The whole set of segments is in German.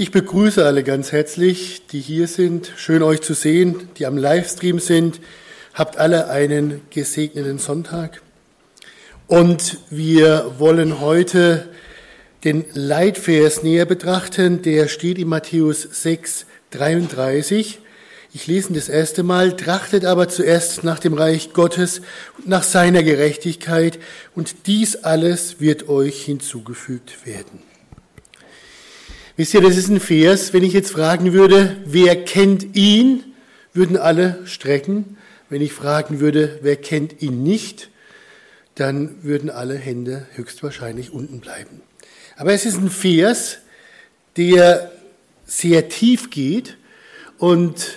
Ich begrüße alle ganz herzlich, die hier sind. Schön euch zu sehen, die am Livestream sind. Habt alle einen gesegneten Sonntag. Und wir wollen heute den Leitvers näher betrachten. Der steht in Matthäus 6, 33. Ich lese ihn das erste Mal. Trachtet aber zuerst nach dem Reich Gottes und nach seiner Gerechtigkeit und dies alles wird euch hinzugefügt werden. Wisst ihr, das ist ein Vers, wenn ich jetzt fragen würde, wer kennt ihn, würden alle strecken. Wenn ich fragen würde, wer kennt ihn nicht, dann würden alle Hände höchstwahrscheinlich unten bleiben. Aber es ist ein Vers, der sehr tief geht und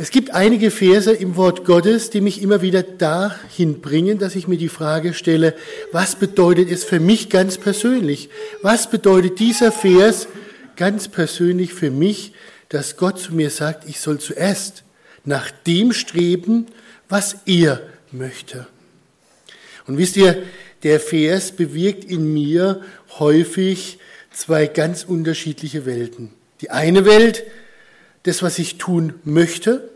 es gibt einige Verse im Wort Gottes, die mich immer wieder dahin bringen, dass ich mir die Frage stelle, was bedeutet es für mich ganz persönlich? Was bedeutet dieser Vers ganz persönlich für mich, dass Gott zu mir sagt, ich soll zuerst nach dem streben, was er möchte? Und wisst ihr, der Vers bewirkt in mir häufig zwei ganz unterschiedliche Welten. Die eine Welt, das, was ich tun möchte,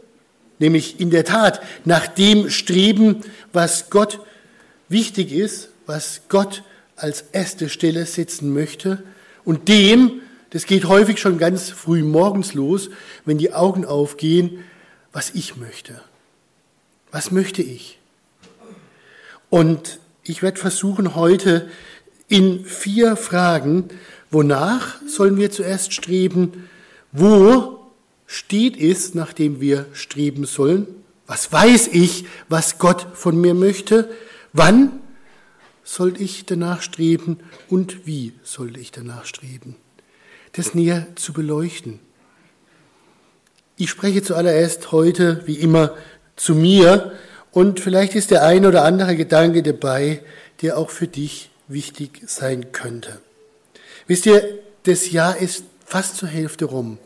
nämlich in der Tat nach dem streben, was Gott wichtig ist, was Gott als erste Stelle setzen möchte und dem, das geht häufig schon ganz früh morgens los, wenn die Augen aufgehen, was ich möchte. Was möchte ich? Und ich werde versuchen heute in vier Fragen, wonach sollen wir zuerst streben, wo steht es, nachdem wir streben sollen? Was weiß ich, was Gott von mir möchte? Wann soll ich danach streben und wie soll ich danach streben? Das näher zu beleuchten. Ich spreche zuallererst heute, wie immer, zu mir und vielleicht ist der ein oder andere Gedanke dabei, der auch für dich wichtig sein könnte. Wisst ihr, das Jahr ist fast zur Hälfte rum.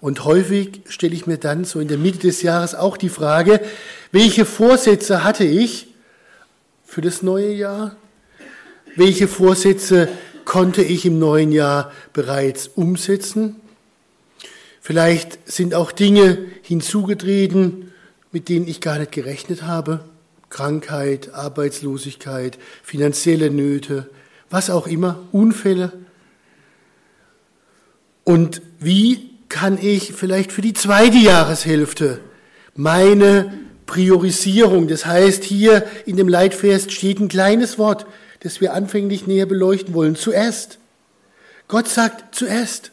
Und häufig stelle ich mir dann so in der Mitte des Jahres auch die Frage, welche Vorsätze hatte ich für das neue Jahr? Welche Vorsätze konnte ich im neuen Jahr bereits umsetzen? Vielleicht sind auch Dinge hinzugetreten, mit denen ich gar nicht gerechnet habe. Krankheit, Arbeitslosigkeit, finanzielle Nöte, was auch immer, Unfälle. Und wie kann ich vielleicht für die zweite Jahreshälfte meine Priorisierung, das heißt hier in dem Leitvers steht ein kleines Wort, das wir anfänglich näher beleuchten wollen, zuerst. Gott sagt zuerst.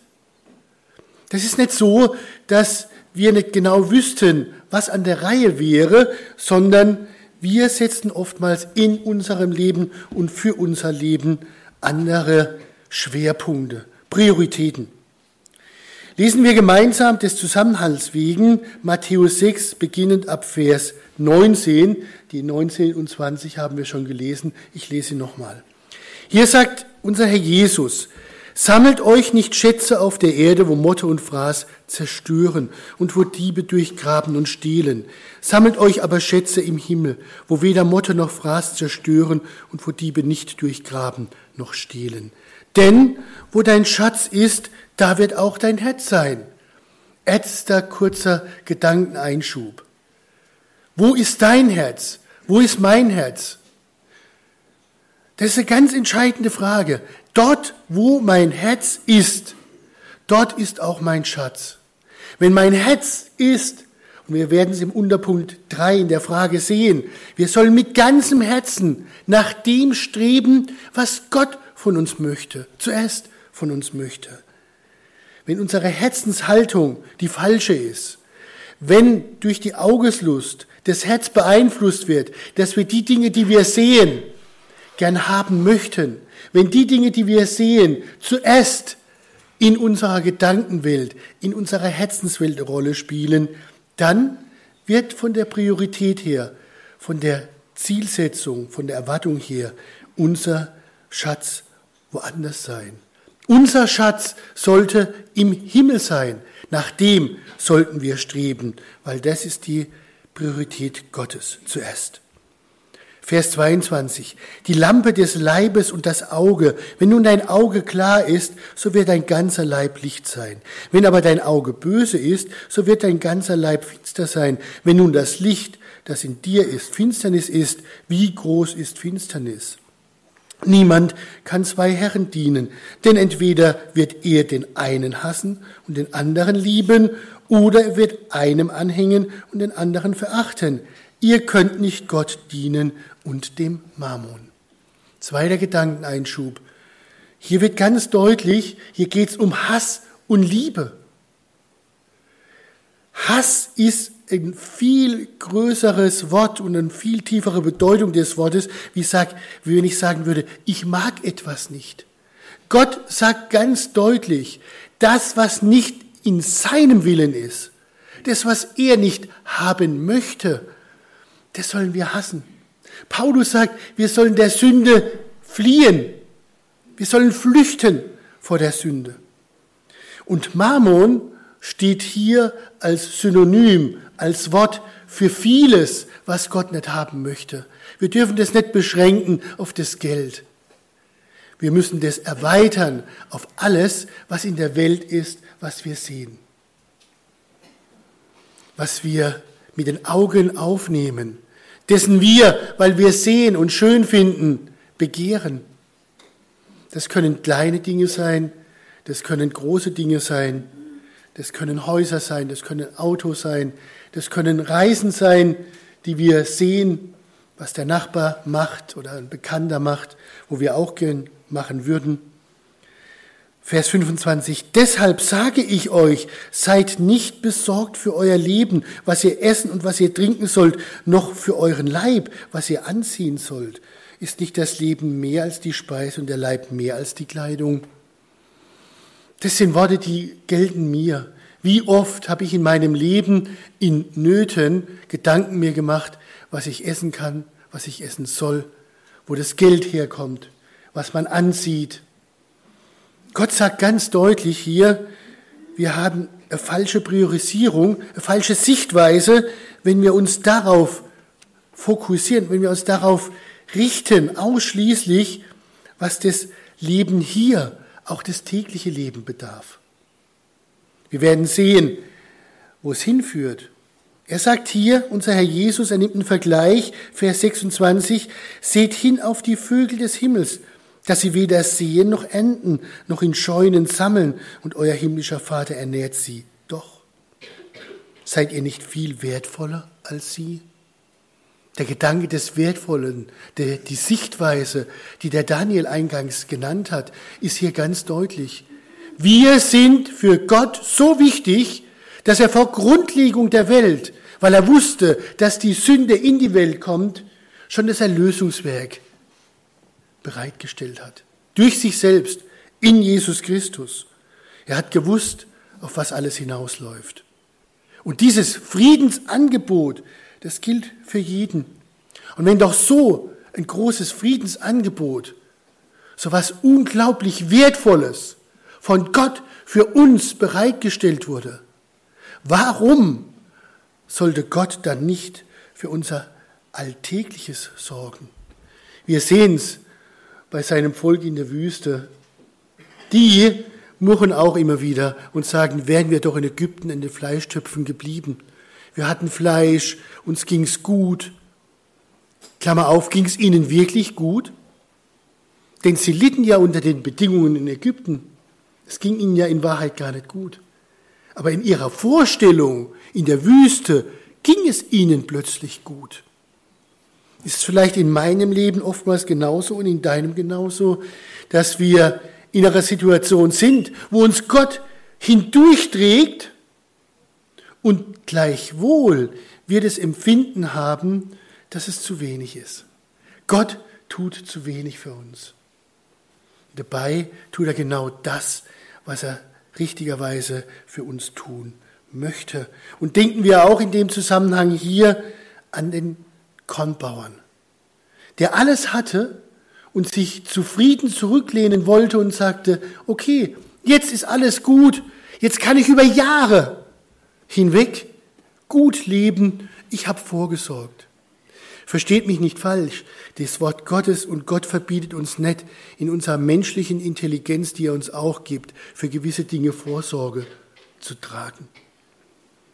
Das ist nicht so, dass wir nicht genau wüssten, was an der Reihe wäre, sondern wir setzen oftmals in unserem Leben und für unser Leben andere Schwerpunkte, Prioritäten. Lesen wir gemeinsam des Zusammenhalts wegen Matthäus 6, beginnend ab Vers 19. Die 19 und 20 haben wir schon gelesen. Ich lese nochmal. Hier sagt unser Herr Jesus, sammelt euch nicht Schätze auf der Erde, wo Motte und Fraß zerstören und wo Diebe durchgraben und stehlen. Sammelt euch aber Schätze im Himmel, wo weder Motte noch Fraß zerstören und wo Diebe nicht durchgraben noch stehlen. Denn wo dein Schatz ist, da wird auch dein Herz sein. Ätzter kurzer Gedankeneinschub. Wo ist dein Herz? Wo ist mein Herz? Das ist eine ganz entscheidende Frage. Dort, wo mein Herz ist, dort ist auch mein Schatz. Wenn mein Herz ist, und wir werden es im Unterpunkt 3 in der Frage sehen, wir sollen mit ganzem Herzen nach dem streben, was Gott von uns möchte, zuerst von uns möchte. Wenn unsere Herzenshaltung die falsche ist, wenn durch die Augeslust das Herz beeinflusst wird, dass wir die Dinge, die wir sehen, gern haben möchten, wenn die Dinge, die wir sehen, zuerst in unserer Gedankenwelt, in unserer Herzenswelt eine Rolle spielen, dann wird von der Priorität her, von der Zielsetzung, von der Erwartung her unser Schatz woanders sein. Unser Schatz sollte im Himmel sein. Nach dem sollten wir streben, weil das ist die Priorität Gottes zuerst. Vers 22. Die Lampe des Leibes und das Auge. Wenn nun dein Auge klar ist, so wird dein ganzer Leib Licht sein. Wenn aber dein Auge böse ist, so wird dein ganzer Leib finster sein. Wenn nun das Licht, das in dir ist, Finsternis ist, wie groß ist Finsternis? Niemand kann zwei Herren dienen, denn entweder wird er den einen hassen und den anderen lieben, oder er wird einem anhängen und den anderen verachten. Ihr könnt nicht Gott dienen und dem Mammon. Zweiter Gedankeneinschub. Hier wird ganz deutlich, hier geht es um Hass und Liebe. Hass ist ein viel größeres Wort und eine viel tiefere Bedeutung des Wortes, wie, sag, wie wenn ich sagen würde, ich mag etwas nicht. Gott sagt ganz deutlich, das, was nicht in seinem Willen ist, das, was er nicht haben möchte, das sollen wir hassen. Paulus sagt, wir sollen der Sünde fliehen. Wir sollen flüchten vor der Sünde. Und Mammon steht hier als Synonym, als Wort für vieles, was Gott nicht haben möchte. Wir dürfen das nicht beschränken auf das Geld. Wir müssen das erweitern auf alles, was in der Welt ist, was wir sehen. Was wir mit den Augen aufnehmen, dessen wir, weil wir sehen und schön finden, begehren. Das können kleine Dinge sein, das können große Dinge sein, das können Häuser sein, das können Autos sein, das können Reisen sein, die wir sehen, was der Nachbar macht oder ein Bekannter macht, wo wir auch gern machen würden. Vers 25, deshalb sage ich euch, seid nicht besorgt für euer Leben, was ihr essen und was ihr trinken sollt, noch für euren Leib, was ihr anziehen sollt. Ist nicht das Leben mehr als die Speise und der Leib mehr als die Kleidung? Das sind Worte, die gelten mir. Wie oft habe ich in meinem Leben in Nöten Gedanken mir gemacht, was ich essen kann, was ich essen soll, wo das Geld herkommt, was man ansieht, Gott sagt ganz deutlich hier, wir haben eine falsche Priorisierung, eine falsche Sichtweise, wenn wir uns darauf fokussieren, wenn wir uns darauf richten, ausschließlich, was das Leben hier, auch das tägliche Leben bedarf. Wir werden sehen, wo es hinführt. Er sagt hier, unser Herr Jesus, er nimmt einen Vergleich, Vers 26, seht hin auf die Vögel des Himmels, dass sie weder sehen noch enden, noch in Scheunen sammeln, und euer himmlischer Vater ernährt sie. Doch, seid ihr nicht viel wertvoller als sie? Der Gedanke des Wertvollen, der, die Sichtweise, die der Daniel eingangs genannt hat, ist hier ganz deutlich. Wir sind für Gott so wichtig, dass er vor Grundlegung der Welt, weil er wusste, dass die Sünde in die Welt kommt, schon das Erlösungswerk bereitgestellt hat. Durch sich selbst, in Jesus Christus. Er hat gewusst, auf was alles hinausläuft. Und dieses Friedensangebot, das gilt für jeden. Und wenn doch so ein großes Friedensangebot, so was unglaublich Wertvolles von Gott für uns bereitgestellt wurde, warum sollte Gott dann nicht für unser Alltägliches sorgen? Wir sehen es bei seinem Volk in der Wüste. Die murren auch immer wieder und sagen, wären wir doch in Ägypten in den Fleischtöpfen geblieben. Wir hatten Fleisch, uns ging's gut. Klammer auf, ging's ihnen wirklich gut? Denn sie litten ja unter den Bedingungen in Ägypten. Es ging ihnen ja in Wahrheit gar nicht gut. Aber in ihrer Vorstellung in der Wüste ging es ihnen plötzlich gut. Ist es vielleicht in meinem Leben oftmals genauso und in deinem genauso, dass wir in einer Situation sind, wo uns Gott hindurchträgt und gleichwohl wir das Empfinden haben, dass es zu wenig ist. Gott tut zu wenig für uns. Dabei tut er genau das, was er richtigerweise für uns tun möchte. Und denken wir auch in dem Zusammenhang hier an den Kornbauern, der alles hatte und sich zufrieden zurücklehnen wollte und sagte, okay, jetzt ist alles gut, jetzt kann ich über Jahre hinweg gut leben, ich habe vorgesorgt. Versteht mich nicht falsch. Das Wort Gottes und Gott verbietet uns nicht, in unserer menschlichen Intelligenz, die er uns auch gibt, für gewisse Dinge Vorsorge zu tragen.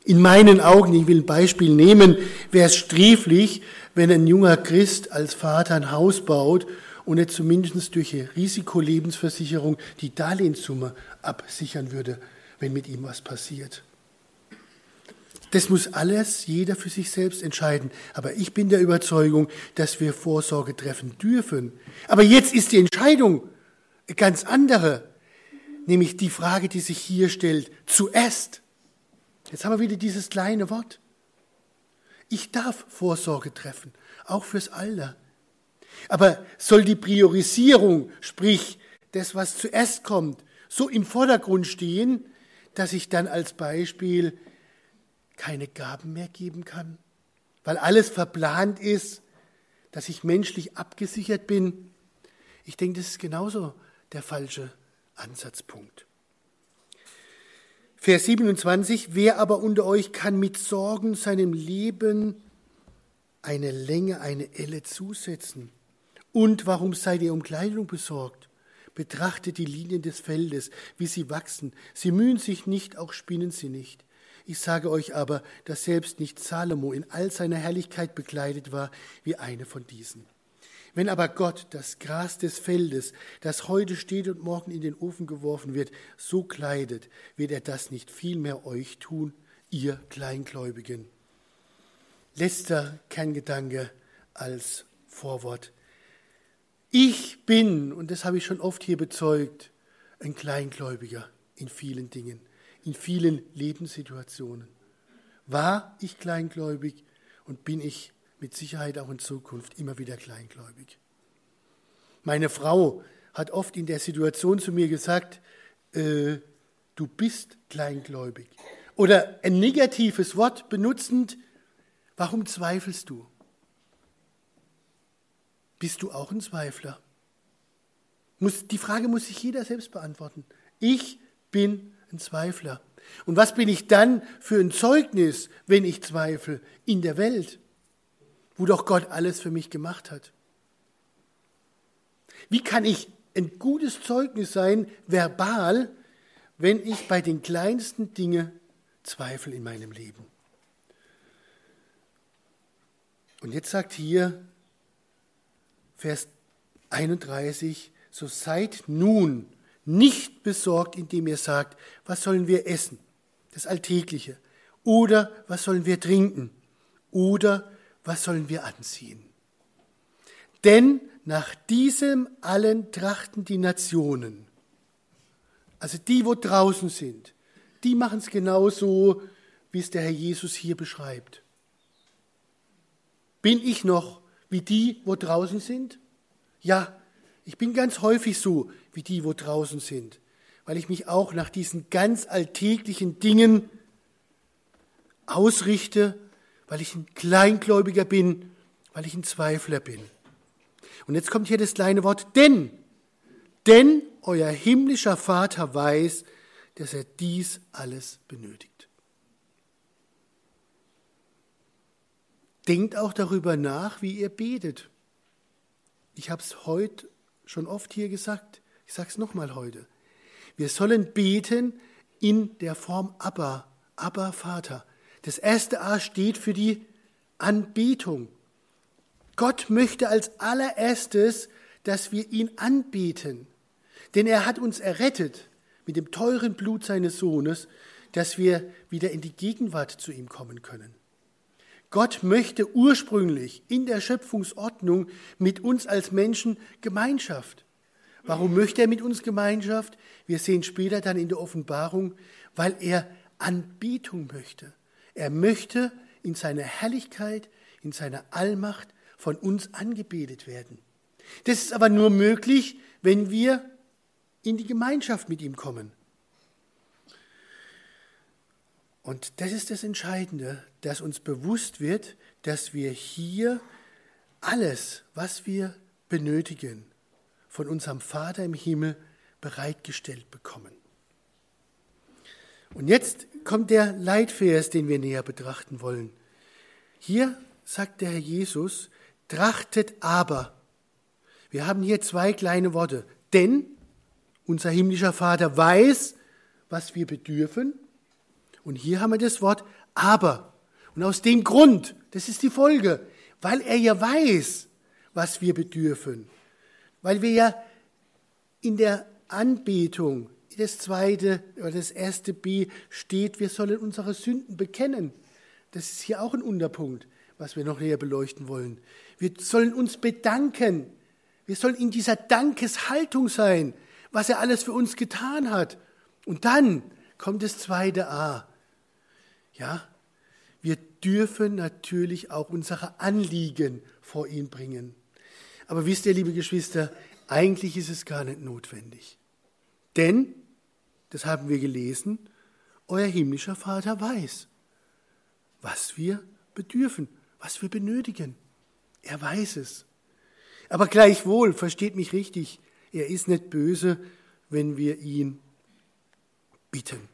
In meinen Augen, ich will ein Beispiel nehmen, wäre es sträflich, wenn ein junger Christ als Vater ein Haus baut und er zumindest durch eine Risikolebensversicherung die Darlehenssumme absichern würde, wenn mit ihm was passiert. Das muss alles jeder für sich selbst entscheiden. Aber ich bin der Überzeugung, dass wir Vorsorge treffen dürfen. Aber jetzt ist die Entscheidung ganz andere. Nämlich die Frage, die sich hier stellt. Zuerst. Jetzt haben wir wieder dieses kleine Wort. Ich darf Vorsorge treffen, auch fürs Alter. Aber soll die Priorisierung, sprich das, was zuerst kommt, so im Vordergrund stehen, dass ich dann als Beispiel keine Gaben mehr geben kann, weil alles verplant ist, dass ich menschlich abgesichert bin. Ich denke, das ist genauso der falsche Ansatzpunkt. Vers 27, wer aber unter euch kann mit Sorgen seinem Leben eine Länge, eine Elle zusetzen? Und warum seid ihr um Kleidung besorgt? Betrachtet die Linien des Feldes, wie sie wachsen. Sie mühen sich nicht, auch spinnen sie nicht. Ich sage euch aber, dass selbst nicht Salomo in all seiner Herrlichkeit bekleidet war wie eine von diesen. Wenn aber Gott das Gras des Feldes, das heute steht und morgen in den Ofen geworfen wird, so kleidet, wird er das nicht vielmehr euch tun, ihr Kleingläubigen. Letzter Kerngedanke als Vorwort. Ich bin, und das habe ich schon oft hier bezeugt, ein Kleingläubiger in vielen Dingen in vielen Lebenssituationen. War ich kleingläubig und bin ich mit Sicherheit auch in Zukunft immer wieder kleingläubig. Meine Frau hat oft in der Situation zu mir gesagt, äh, du bist kleingläubig. Oder ein negatives Wort benutzend, warum zweifelst du? Bist du auch ein Zweifler? Muss, die Frage muss sich jeder selbst beantworten. Ich bin ein Zweifler. Und was bin ich dann für ein Zeugnis, wenn ich zweifle in der Welt, wo doch Gott alles für mich gemacht hat? Wie kann ich ein gutes Zeugnis sein, verbal, wenn ich bei den kleinsten Dingen zweifle in meinem Leben? Und jetzt sagt hier Vers 31, so seid nun nicht besorgt, indem ihr sagt, was sollen wir essen? Das Alltägliche. Oder was sollen wir trinken? Oder was sollen wir anziehen? Denn nach diesem allen trachten die Nationen. Also die, wo draußen sind, die machen es genauso, wie es der Herr Jesus hier beschreibt. Bin ich noch wie die, wo draußen sind? Ja, ich bin ganz häufig so wie die, wo draußen sind, weil ich mich auch nach diesen ganz alltäglichen Dingen ausrichte, weil ich ein Kleingläubiger bin, weil ich ein Zweifler bin. Und jetzt kommt hier das kleine Wort denn. Denn euer himmlischer Vater weiß, dass er dies alles benötigt. Denkt auch darüber nach, wie ihr betet. Ich habe es heute schon oft hier gesagt, ich sage es nochmal heute. Wir sollen beten in der Form Abba, Abba Vater. Das erste A steht für die Anbetung. Gott möchte als allererstes, dass wir ihn anbeten. Denn er hat uns errettet mit dem teuren Blut seines Sohnes, dass wir wieder in die Gegenwart zu ihm kommen können. Gott möchte ursprünglich in der Schöpfungsordnung mit uns als Menschen Gemeinschaft. Warum möchte er mit uns Gemeinschaft? Wir sehen später dann in der Offenbarung, weil er Anbetung möchte. Er möchte in seiner Herrlichkeit, in seiner Allmacht von uns angebetet werden. Das ist aber nur möglich, wenn wir in die Gemeinschaft mit ihm kommen. Und das ist das Entscheidende, dass uns bewusst wird, dass wir hier alles, was wir benötigen, von unserem Vater im Himmel bereitgestellt bekommen. Und jetzt kommt der Leitvers, den wir näher betrachten wollen. Hier sagt der Herr Jesus, Trachtet aber. Wir haben hier zwei kleine Worte. Denn unser himmlischer Vater weiß, was wir bedürfen. Und hier haben wir das Wort aber. Und aus dem Grund, das ist die Folge, weil er ja weiß, was wir bedürfen, weil wir ja in der Anbetung, das zweite oder das erste B steht, wir sollen unsere Sünden bekennen. Das ist hier auch ein Unterpunkt, was wir noch näher beleuchten wollen. Wir sollen uns bedanken. Wir sollen in dieser Dankeshaltung sein, was er alles für uns getan hat. Und dann kommt das zweite A. Ja, wir dürfen natürlich auch unsere Anliegen vor ihn bringen. Aber wisst ihr, liebe Geschwister, eigentlich ist es gar nicht notwendig. Denn, das haben wir gelesen, euer himmlischer Vater weiß, was wir bedürfen, was wir benötigen. Er weiß es. Aber gleichwohl, versteht mich richtig, er ist nicht böse, wenn wir ihn bitten.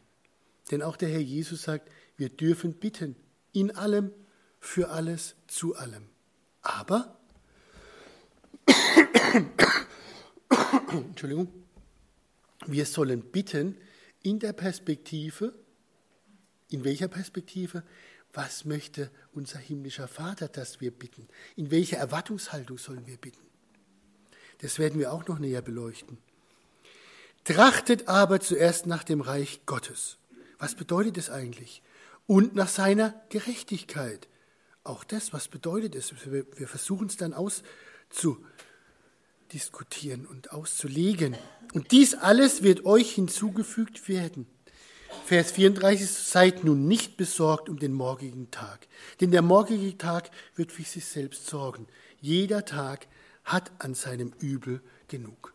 Denn auch der Herr Jesus sagt, wir dürfen bitten in allem, für alles, zu allem. Aber, Entschuldigung, wir sollen bitten in der Perspektive, in welcher Perspektive? Was möchte unser himmlischer Vater, dass wir bitten? In welcher Erwartungshaltung sollen wir bitten? Das werden wir auch noch näher beleuchten. Trachtet aber zuerst nach dem Reich Gottes. Was bedeutet es eigentlich? und nach seiner Gerechtigkeit. Auch das, was bedeutet es? Wir versuchen es dann auszudiskutieren und auszulegen. Und dies alles wird euch hinzugefügt werden. Vers 34, seid nun nicht besorgt um den morgigen Tag, denn der morgige Tag wird für sich selbst sorgen. Jeder Tag hat an seinem Übel genug.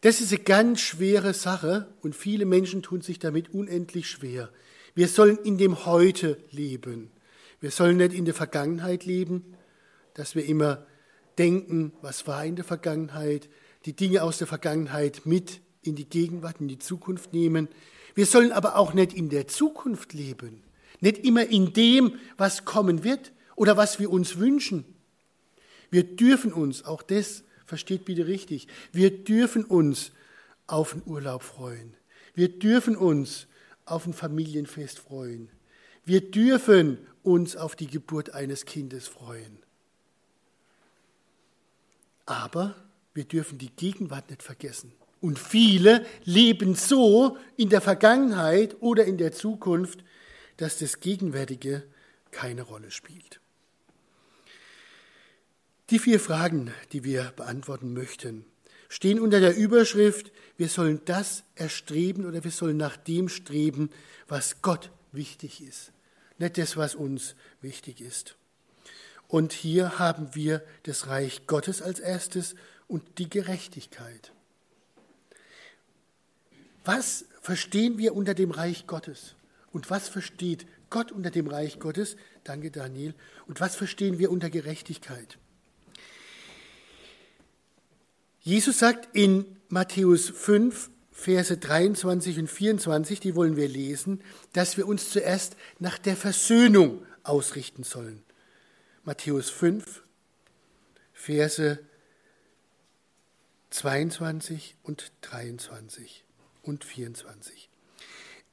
Das ist eine ganz schwere Sache und viele Menschen tun sich damit unendlich schwer. Wir sollen in dem Heute leben. Wir sollen nicht in der Vergangenheit leben, dass wir immer denken, was war in der Vergangenheit, die Dinge aus der Vergangenheit mit in die Gegenwart, in die Zukunft nehmen. Wir sollen aber auch nicht in der Zukunft leben, nicht immer in dem, was kommen wird oder was wir uns wünschen. Wir dürfen uns, auch das versteht bitte richtig, wir dürfen uns auf den Urlaub freuen. Wir dürfen uns auf ein Familienfest freuen. Wir dürfen uns auf die Geburt eines Kindes freuen. Aber wir dürfen die Gegenwart nicht vergessen. Und viele leben so in der Vergangenheit oder in der Zukunft, dass das Gegenwärtige keine Rolle spielt. Die vier Fragen, die wir beantworten möchten, stehen unter der Überschrift, wir sollen das erstreben oder wir sollen nach dem streben, was Gott wichtig ist, nicht das, was uns wichtig ist. Und hier haben wir das Reich Gottes als erstes und die Gerechtigkeit. Was verstehen wir unter dem Reich Gottes? Und was versteht Gott unter dem Reich Gottes? Danke, Daniel. Und was verstehen wir unter Gerechtigkeit? Jesus sagt in Matthäus 5, Verse 23 und 24, die wollen wir lesen, dass wir uns zuerst nach der Versöhnung ausrichten sollen. Matthäus 5, Verse 22 und 23 und 24.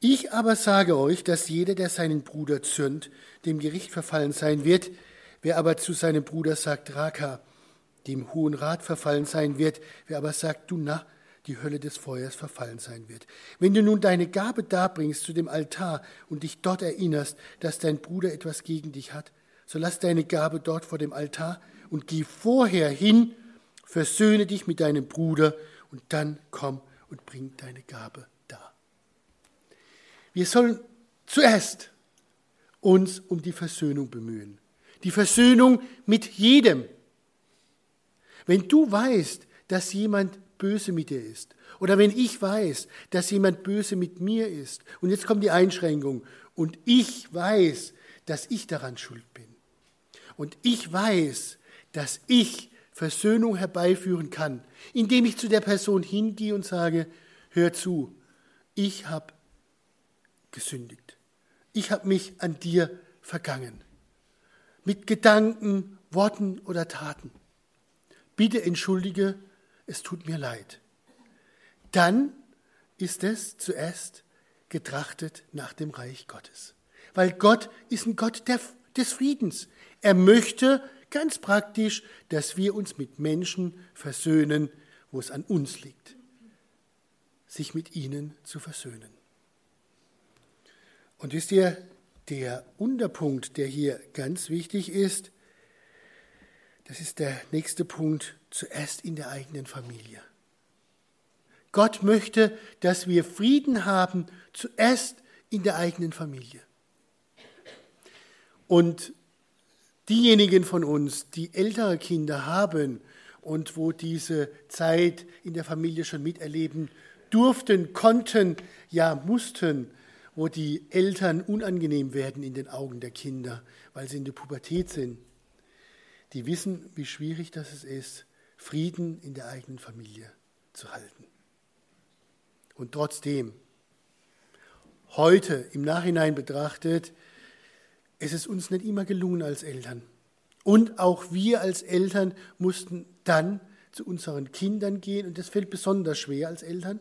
Ich aber sage euch, dass jeder, der seinen Bruder zürnt, dem Gericht verfallen sein wird. Wer aber zu seinem Bruder sagt, Raka, dem Hohen Rat verfallen sein wird, wer aber sagt, du na, die Hölle des Feuers verfallen sein wird. Wenn du nun deine Gabe darbringst zu dem Altar und dich dort erinnerst, dass dein Bruder etwas gegen dich hat, so lass deine Gabe dort vor dem Altar und geh vorher hin, versöhne dich mit deinem Bruder und dann komm und bring deine Gabe da. Wir sollen zuerst uns um die Versöhnung bemühen. Die Versöhnung mit jedem, wenn du weißt, dass jemand böse mit dir ist, oder wenn ich weiß, dass jemand böse mit mir ist, und jetzt kommt die Einschränkung, und ich weiß, dass ich daran schuld bin, und ich weiß, dass ich Versöhnung herbeiführen kann, indem ich zu der Person hingehe und sage, hör zu, ich habe gesündigt. Ich habe mich an dir vergangen. Mit Gedanken, Worten oder Taten. Bitte entschuldige, es tut mir leid. Dann ist es zuerst getrachtet nach dem Reich Gottes. Weil Gott ist ein Gott der, des Friedens. Er möchte ganz praktisch, dass wir uns mit Menschen versöhnen, wo es an uns liegt, sich mit ihnen zu versöhnen. Und wisst ihr, der Unterpunkt, der hier ganz wichtig ist, das ist der nächste Punkt, zuerst in der eigenen Familie. Gott möchte, dass wir Frieden haben, zuerst in der eigenen Familie. Und diejenigen von uns, die ältere Kinder haben und wo diese Zeit in der Familie schon miterleben durften, konnten, ja mussten, wo die Eltern unangenehm werden in den Augen der Kinder, weil sie in der Pubertät sind, die wissen, wie schwierig das ist, Frieden in der eigenen Familie zu halten. Und trotzdem, heute im Nachhinein betrachtet, ist es uns nicht immer gelungen als Eltern. Und auch wir als Eltern mussten dann zu unseren Kindern gehen, und das fällt besonders schwer als Eltern,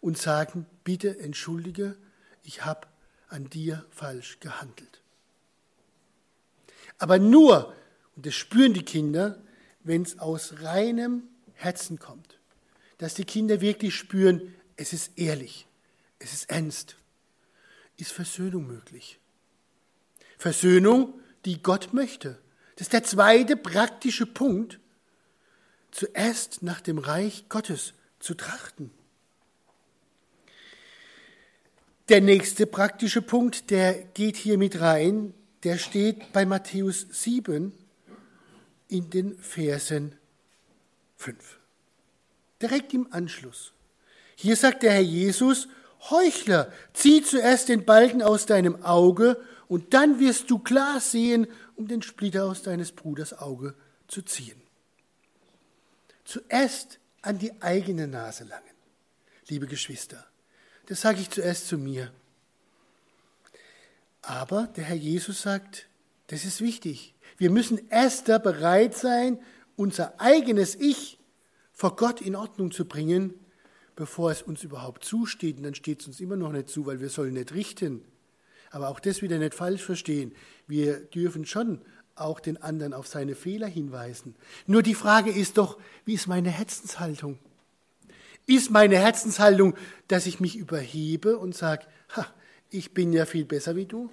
und sagen, bitte entschuldige, ich habe an dir falsch gehandelt. Aber nur, und das spüren die Kinder, wenn es aus reinem Herzen kommt. Dass die Kinder wirklich spüren, es ist ehrlich, es ist ernst. Ist Versöhnung möglich? Versöhnung, die Gott möchte. Das ist der zweite praktische Punkt, zuerst nach dem Reich Gottes zu trachten. Der nächste praktische Punkt, der geht hier mit rein, der steht bei Matthäus 7, in den Versen 5. Direkt im Anschluss. Hier sagt der Herr Jesus, Heuchler, zieh zuerst den Balken aus deinem Auge und dann wirst du klar sehen, um den Splitter aus deines Bruders Auge zu ziehen. Zuerst an die eigene Nase langen, liebe Geschwister. Das sage ich zuerst zu mir. Aber der Herr Jesus sagt, das ist wichtig. Wir müssen erst da bereit sein, unser eigenes Ich vor Gott in Ordnung zu bringen, bevor es uns überhaupt zusteht. Und dann steht es uns immer noch nicht zu, weil wir sollen nicht richten. Aber auch das wieder nicht falsch verstehen. Wir dürfen schon auch den anderen auf seine Fehler hinweisen. Nur die Frage ist doch, wie ist meine Herzenshaltung? Ist meine Herzenshaltung, dass ich mich überhebe und sage, ich bin ja viel besser wie du?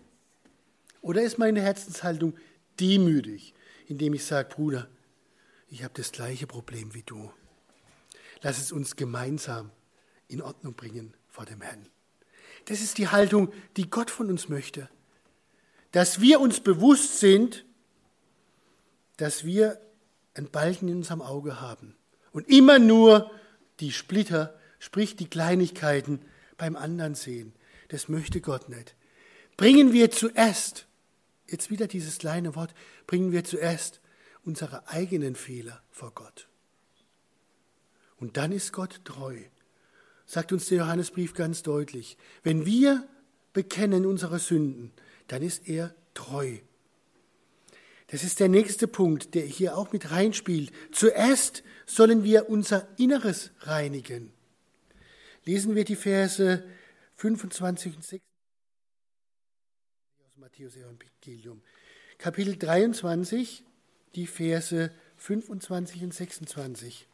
Oder ist meine Herzenshaltung, demütig, indem ich sage, Bruder, ich habe das gleiche Problem wie du. Lass es uns gemeinsam in Ordnung bringen vor dem Herrn. Das ist die Haltung, die Gott von uns möchte. Dass wir uns bewusst sind, dass wir ein Balken in unserem Auge haben und immer nur die Splitter, sprich die Kleinigkeiten beim anderen sehen. Das möchte Gott nicht. Bringen wir zuerst jetzt wieder dieses kleine Wort, bringen wir zuerst unsere eigenen Fehler vor Gott. Und dann ist Gott treu. Sagt uns der Johannesbrief ganz deutlich. Wenn wir bekennen unsere Sünden, dann ist er treu. Das ist der nächste Punkt, der hier auch mit reinspielt. Zuerst sollen wir unser Inneres reinigen. Lesen wir die Verse 25 und 26. Matthäus Evangelium. Kapitel 23, die Verse 25 und 26.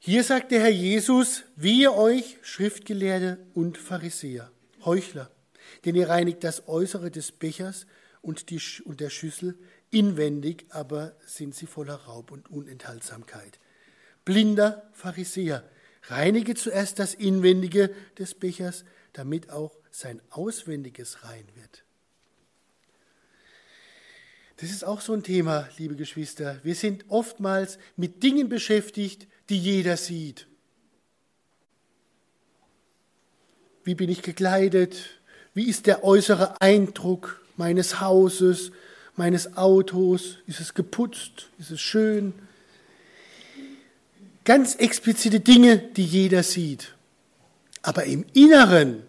Hier sagt der Herr Jesus, wehe euch, Schriftgelehrte und Pharisäer, Heuchler, denn ihr reinigt das Äußere des Bechers und, die, und der Schüssel, inwendig aber sind sie voller Raub und Unenthaltsamkeit. Blinder Pharisäer, reinige zuerst das Inwendige des Bechers, damit auch sein Auswendiges rein wird. Das ist auch so ein Thema, liebe Geschwister. Wir sind oftmals mit Dingen beschäftigt, die jeder sieht. Wie bin ich gekleidet? Wie ist der äußere Eindruck meines Hauses, meines Autos? Ist es geputzt? Ist es schön? Ganz explizite Dinge, die jeder sieht. Aber im Inneren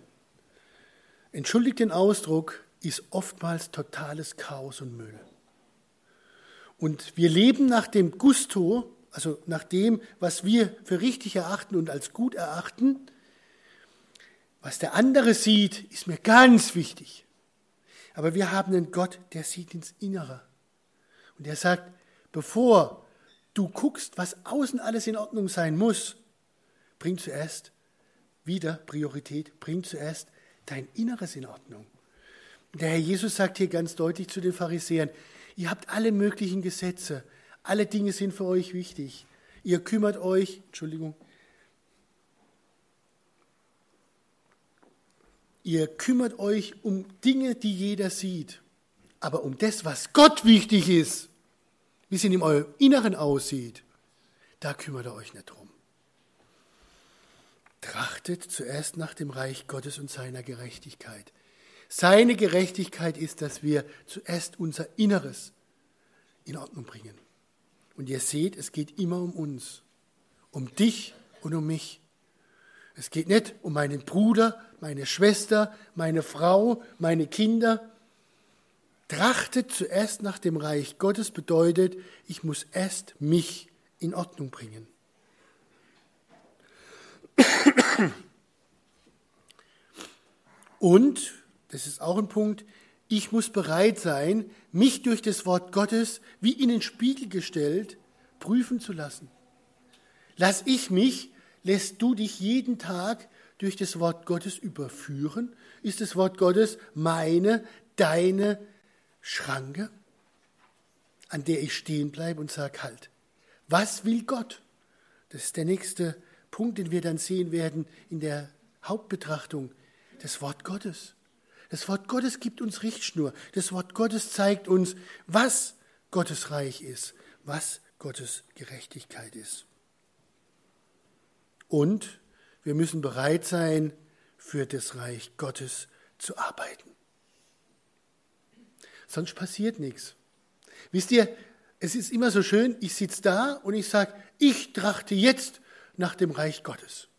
entschuldigt den Ausdruck, ist oftmals totales Chaos und Müll. Und wir leben nach dem Gusto, also nach dem, was wir für richtig erachten und als gut erachten. Was der andere sieht, ist mir ganz wichtig. Aber wir haben einen Gott, der sieht ins Innere. Und der sagt, bevor du guckst, was außen alles in Ordnung sein muss, bring zuerst wieder Priorität, bring zuerst dein Inneres in Ordnung. Der Herr Jesus sagt hier ganz deutlich zu den Pharisäern, ihr habt alle möglichen Gesetze, alle Dinge sind für euch wichtig. Ihr kümmert euch, Entschuldigung, ihr kümmert euch um Dinge, die jeder sieht, aber um das, was Gott wichtig ist, wie es in eurem Inneren aussieht, da kümmert ihr euch nicht drum. Trachtet zuerst nach dem Reich Gottes und seiner Gerechtigkeit. Seine Gerechtigkeit ist, dass wir zuerst unser Inneres in Ordnung bringen. Und ihr seht, es geht immer um uns, um dich und um mich. Es geht nicht um meinen Bruder, meine Schwester, meine Frau, meine Kinder. Trachtet zuerst nach dem Reich Gottes bedeutet, ich muss erst mich in Ordnung bringen. Und, das ist auch ein Punkt, ich muss bereit sein, mich durch das Wort Gottes wie in den Spiegel gestellt prüfen zu lassen. Lass ich mich, lässt du dich jeden Tag durch das Wort Gottes überführen? Ist das Wort Gottes meine, deine Schranke, an der ich stehen bleibe und sage, halt, was will Gott? Das ist der nächste Punkt, den wir dann sehen werden in der Hauptbetrachtung. Das Wort Gottes. Das Wort Gottes gibt uns Richtschnur. Das Wort Gottes zeigt uns, was Gottes Reich ist, was Gottes Gerechtigkeit ist. Und wir müssen bereit sein, für das Reich Gottes zu arbeiten. Sonst passiert nichts. Wisst ihr, es ist immer so schön, ich sitze da und ich sage, ich trachte jetzt nach dem Reich Gottes.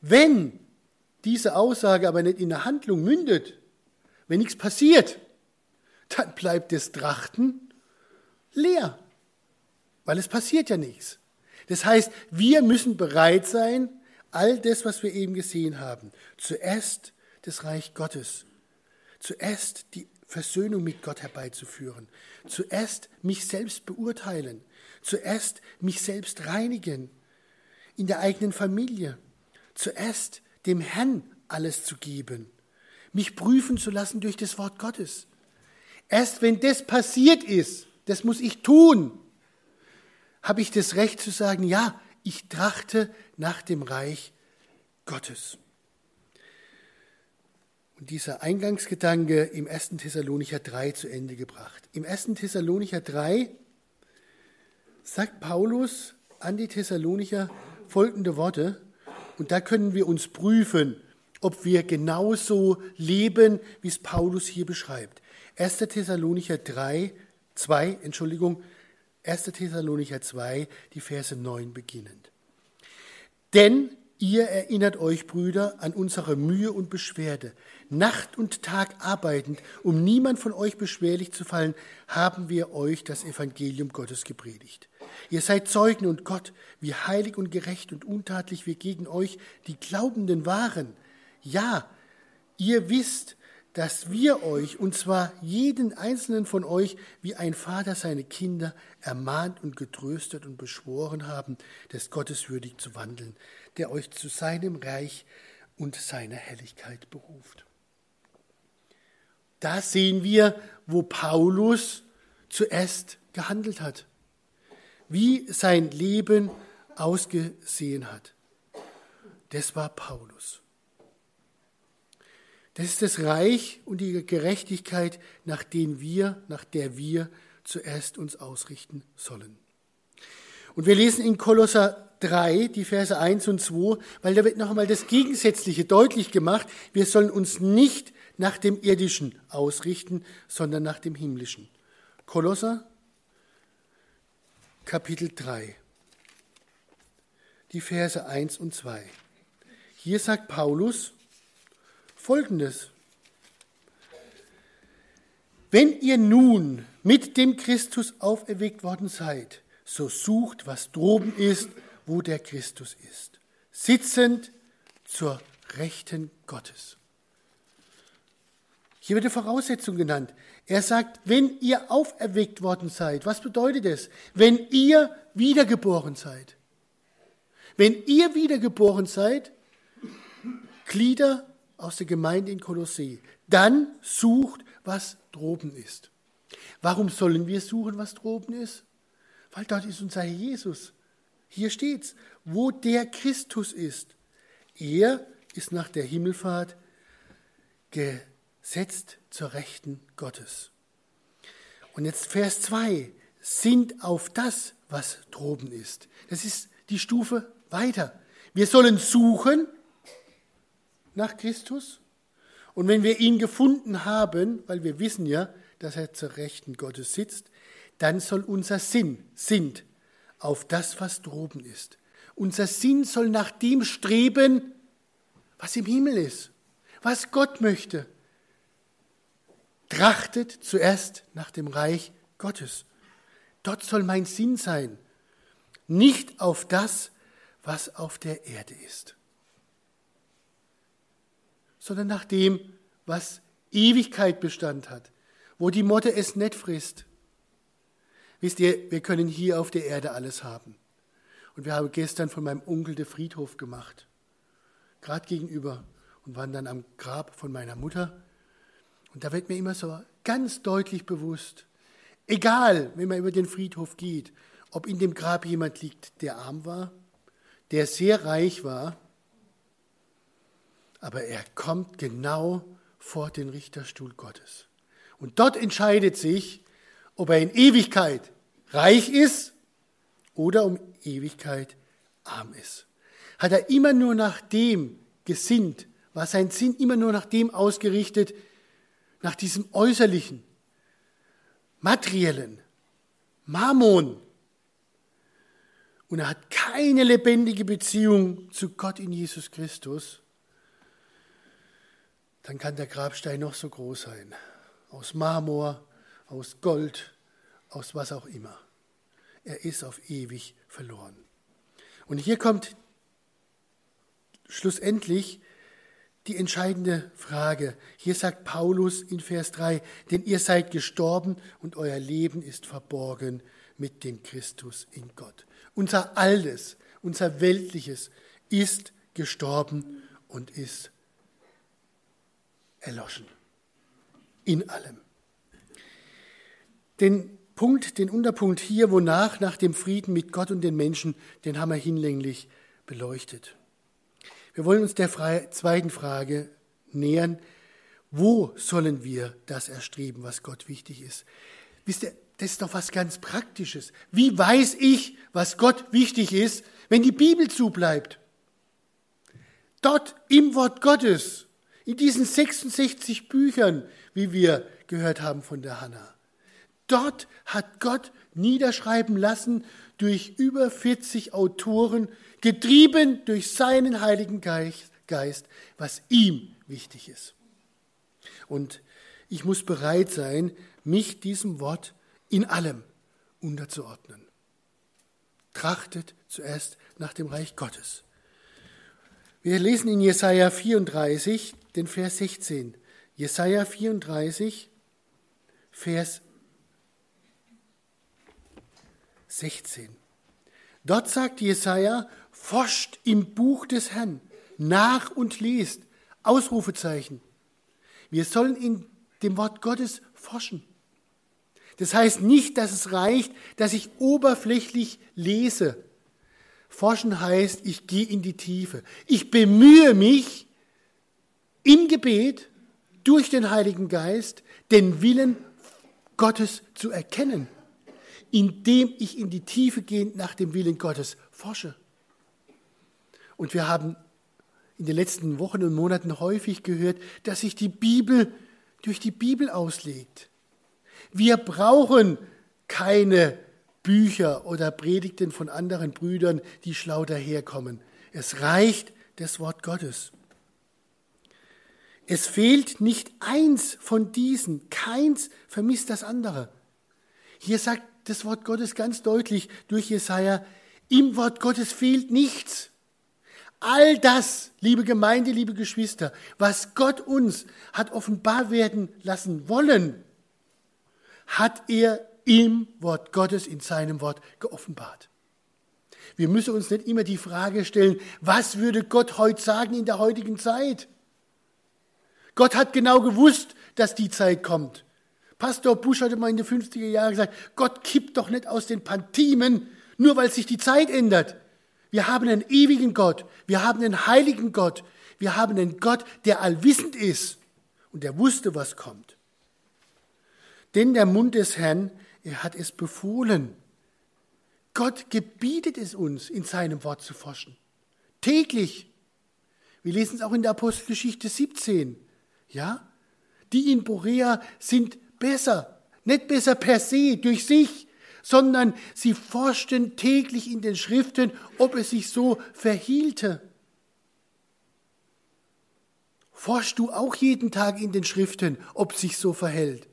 Wenn diese Aussage aber nicht in der Handlung mündet, wenn nichts passiert, dann bleibt das Trachten leer, weil es passiert ja nichts. Das heißt, wir müssen bereit sein, all das, was wir eben gesehen haben, zuerst das Reich Gottes, zuerst die Versöhnung mit Gott herbeizuführen, zuerst mich selbst beurteilen, zuerst mich selbst reinigen, in der eigenen Familie, zuerst dem Herrn alles zu geben, mich prüfen zu lassen durch das Wort Gottes. Erst wenn das passiert ist, das muss ich tun, habe ich das Recht zu sagen, ja, ich trachte nach dem Reich Gottes. Und dieser Eingangsgedanke im 1. Thessalonicher 3 zu Ende gebracht. Im 1. Thessalonicher 3 sagt Paulus an die Thessalonicher, folgende Worte. Und da können wir uns prüfen, ob wir genauso leben, wie es Paulus hier beschreibt. 1. Thessalonicher 3, 2, Entschuldigung, 1. Thessalonicher 2, die Verse 9 beginnend. Denn ihr erinnert euch, Brüder, an unsere Mühe und Beschwerde. Nacht und Tag arbeitend, um niemand von euch beschwerlich zu fallen, haben wir euch das Evangelium Gottes gepredigt. Ihr seid Zeugen und Gott, wie heilig und gerecht und untatlich wir gegen euch, die Glaubenden, waren. Ja, ihr wisst, dass wir euch, und zwar jeden einzelnen von euch, wie ein Vater seine Kinder, ermahnt und getröstet und beschworen haben, des Gottes würdig zu wandeln, der euch zu seinem Reich und seiner Helligkeit beruft. Da sehen wir, wo Paulus zuerst gehandelt hat wie sein Leben ausgesehen hat. Das war Paulus. Das ist das Reich und die Gerechtigkeit, nach denen wir, nach der wir zuerst uns ausrichten sollen. Und wir lesen in Kolosser 3, die Verse 1 und 2, weil da wird noch einmal das Gegensätzliche deutlich gemacht. Wir sollen uns nicht nach dem Irdischen ausrichten, sondern nach dem Himmlischen. Kolosser Kapitel 3, die Verse 1 und 2. Hier sagt Paulus Folgendes. Wenn ihr nun mit dem Christus auferweckt worden seid, so sucht, was droben ist, wo der Christus ist, sitzend zur Rechten Gottes. Hier wird die Voraussetzung genannt. Er sagt, wenn ihr auferweckt worden seid, was bedeutet es? Wenn ihr wiedergeboren seid. Wenn ihr wiedergeboren seid, Glieder aus der Gemeinde in Kolossee, dann sucht, was droben ist. Warum sollen wir suchen, was droben ist? Weil dort ist unser Jesus. Hier steht's, wo der Christus ist. Er ist nach der Himmelfahrt gesetzt zur Rechten Gottes. Und jetzt Vers 2, sind auf das, was droben ist. Das ist die Stufe weiter. Wir sollen suchen nach Christus. Und wenn wir ihn gefunden haben, weil wir wissen ja, dass er zur Rechten Gottes sitzt, dann soll unser Sinn, sind, auf das, was droben ist. Unser Sinn soll nach dem streben, was im Himmel ist, was Gott möchte. Trachtet zuerst nach dem Reich Gottes. Dort soll mein Sinn sein, nicht auf das, was auf der Erde ist, sondern nach dem, was Ewigkeit Bestand hat, wo die Motte es nicht frisst. Wisst ihr, wir können hier auf der Erde alles haben. Und wir haben gestern von meinem Onkel den Friedhof gemacht, gerade gegenüber, und waren dann am Grab von meiner Mutter. Und da wird mir immer so ganz deutlich bewusst, egal, wenn man über den Friedhof geht, ob in dem Grab jemand liegt, der arm war, der sehr reich war, aber er kommt genau vor den Richterstuhl Gottes. Und dort entscheidet sich, ob er in Ewigkeit reich ist oder um Ewigkeit arm ist. Hat er immer nur nach dem gesinnt, war sein Sinn immer nur nach dem ausgerichtet, nach diesem äußerlichen, materiellen, Mammon. Und er hat keine lebendige Beziehung zu Gott in Jesus Christus, dann kann der Grabstein noch so groß sein. Aus Marmor, aus Gold, aus was auch immer. Er ist auf ewig verloren. Und hier kommt schlussendlich die entscheidende Frage. Hier sagt Paulus in Vers 3, denn ihr seid gestorben und euer Leben ist verborgen mit dem Christus in Gott. Unser Altes, unser Weltliches ist gestorben und ist erloschen. In allem. Den Punkt, den Unterpunkt hier, wonach nach dem Frieden mit Gott und den Menschen, den haben wir hinlänglich beleuchtet. Wir wollen uns der zweiten Frage nähern. Wo sollen wir das erstreben, was Gott wichtig ist? Wisst ihr, das ist doch was ganz Praktisches. Wie weiß ich, was Gott wichtig ist, wenn die Bibel zubleibt? Dort im Wort Gottes in diesen 66 Büchern, wie wir gehört haben von der Hanna. Dort hat Gott niederschreiben lassen durch über 40 Autoren, getrieben durch seinen Heiligen Geist, was ihm wichtig ist. Und ich muss bereit sein, mich diesem Wort in allem unterzuordnen. Trachtet zuerst nach dem Reich Gottes. Wir lesen in Jesaja 34, den Vers 16. Jesaja 34, Vers 16. Dort sagt Jesaja, forscht im Buch des Herrn, nach und lest. Ausrufezeichen. Wir sollen in dem Wort Gottes forschen. Das heißt nicht, dass es reicht, dass ich oberflächlich lese. Forschen heißt, ich gehe in die Tiefe. Ich bemühe mich, im Gebet durch den Heiligen Geist den Willen Gottes zu erkennen, indem ich in die Tiefe gehend nach dem Willen Gottes forsche. Und wir haben in den letzten Wochen und Monaten häufig gehört, dass sich die Bibel durch die Bibel auslegt. Wir brauchen keine Bücher oder Predigten von anderen Brüdern, die schlau daherkommen. Es reicht das Wort Gottes. Es fehlt nicht eins von diesen, keins vermisst das andere. Hier sagt das Wort Gottes ganz deutlich durch Jesaja, im Wort Gottes fehlt nichts. All das, liebe Gemeinde, liebe Geschwister, was Gott uns hat offenbar werden lassen wollen, hat er im Wort Gottes, in seinem Wort geoffenbart. Wir müssen uns nicht immer die Frage stellen, was würde Gott heute sagen in der heutigen Zeit? Gott hat genau gewusst, dass die Zeit kommt. Pastor Bush hatte mal in den 50er Jahren gesagt, Gott kippt doch nicht aus den Pantimen, nur weil sich die Zeit ändert. Wir haben einen ewigen Gott, wir haben einen heiligen Gott, wir haben einen Gott, der allwissend ist und der wusste, was kommt. Denn der Mund des Herrn, er hat es befohlen. Gott gebietet es uns, in seinem Wort zu forschen. Täglich. Wir lesen es auch in der Apostelgeschichte 17. Ja? Die in Borea sind besser. Nicht besser per se, durch sich, sondern sie forschten täglich in den Schriften, ob es sich so verhielte. Forschst du auch jeden Tag in den Schriften, ob sich so verhält?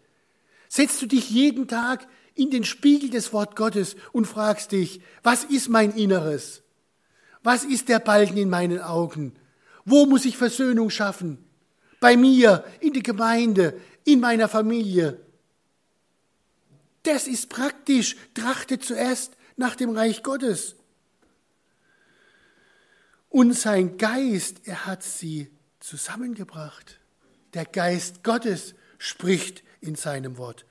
Setzt du dich jeden Tag in den Spiegel des Wort Gottes und fragst dich, was ist mein Inneres? Was ist der Balken in meinen Augen? Wo muss ich Versöhnung schaffen? Bei mir, in der Gemeinde, in meiner Familie. Das ist praktisch. Trachte zuerst nach dem Reich Gottes. Und sein Geist, er hat sie zusammengebracht. Der Geist Gottes spricht in seinem Wort.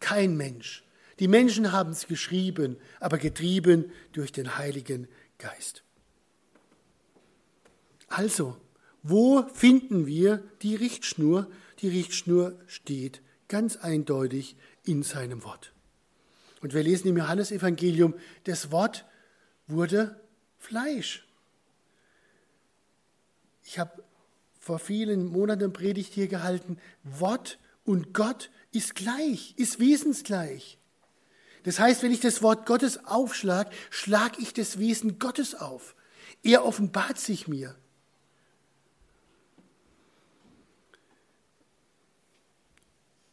Kein Mensch. Die Menschen haben es geschrieben, aber getrieben durch den Heiligen Geist. Also, wo finden wir die Richtschnur? Die Richtschnur steht ganz eindeutig in seinem Wort. Und wir lesen im Johannesevangelium, das Wort wurde Fleisch. Ich habe vor vielen Monaten Predigt hier gehalten, Wort und Gott ist gleich, ist wesensgleich. Das heißt, wenn ich das Wort Gottes aufschlage, schlage ich das Wesen Gottes auf. Er offenbart sich mir.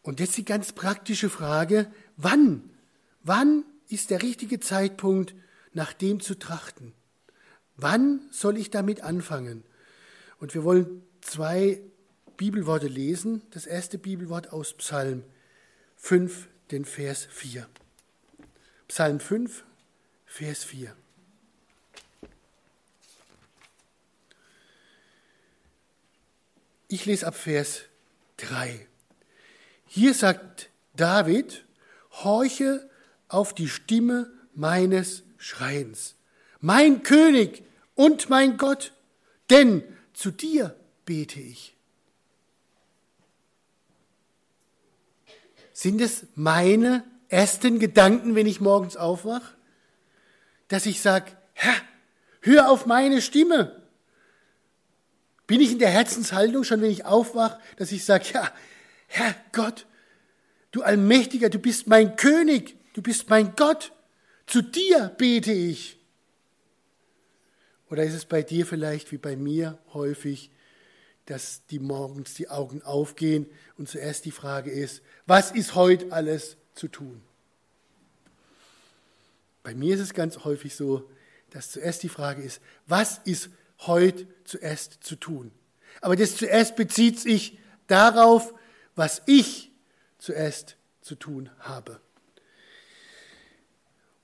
Und jetzt die ganz praktische Frage, wann? Wann ist der richtige Zeitpunkt, nach dem zu trachten? Wann soll ich damit anfangen? Und wir wollen zwei Bibelworte lesen. Das erste Bibelwort aus Psalm 5, den Vers 4. Psalm 5, Vers 4. Ich lese ab Vers 3. Hier sagt David, horche auf die Stimme meines Schreiens. Mein König und mein Gott, denn zu dir bete ich. Sind es meine ersten Gedanken, wenn ich morgens aufwache? Dass ich sage, Herr, hör auf meine Stimme. Bin ich in der Herzenshaltung schon, wenn ich aufwache, dass ich sage, ja, Herr Gott, du Allmächtiger, du bist mein König, du bist mein Gott, zu dir bete ich. Oder ist es bei dir vielleicht wie bei mir häufig, dass die morgens die Augen aufgehen und zuerst die Frage ist, was ist heute alles zu tun? Bei mir ist es ganz häufig so, dass zuerst die Frage ist, was ist heute zuerst zu tun? Aber das zuerst bezieht sich darauf, was ich zuerst zu tun habe.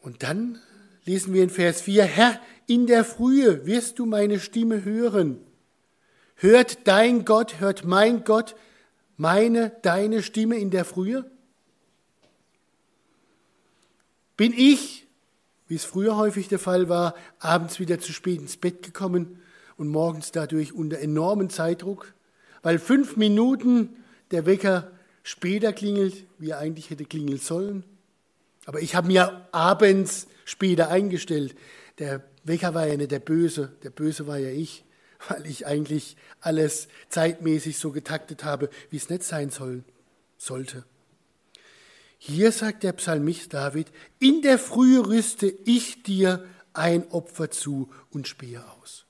Und dann lesen wir in Vers 4, Herr, in der Frühe wirst du meine Stimme hören. Hört dein Gott, hört mein Gott meine, deine Stimme in der Frühe? Bin ich, wie es früher häufig der Fall war, abends wieder zu spät ins Bett gekommen und morgens dadurch unter enormen Zeitdruck, weil fünf Minuten der Wecker später klingelt, wie er eigentlich hätte klingeln sollen. Aber ich habe mir abends später eingestellt. Der Wecker war ja nicht der Böse, der Böse war ja ich, weil ich eigentlich alles zeitmäßig so getaktet habe, wie es nicht sein soll, sollte. Hier sagt der Psalmist David, in der Frühe rüste ich dir ein Opfer zu und spähe aus.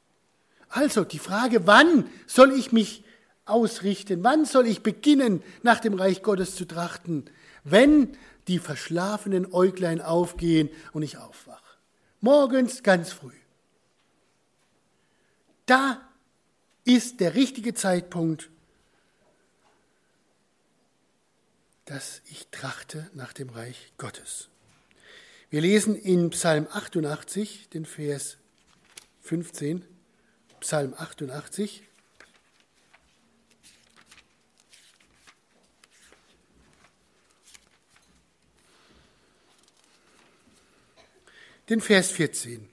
Also die Frage, wann soll ich mich ausrichten? Wann soll ich beginnen, nach dem Reich Gottes zu trachten? Wenn die verschlafenen Äuglein aufgehen und ich aufwache. Morgens ganz früh. Da ist der richtige Zeitpunkt, dass ich trachte nach dem Reich Gottes. Wir lesen in Psalm 88, den Vers 15, Psalm 88. Den Vers 14.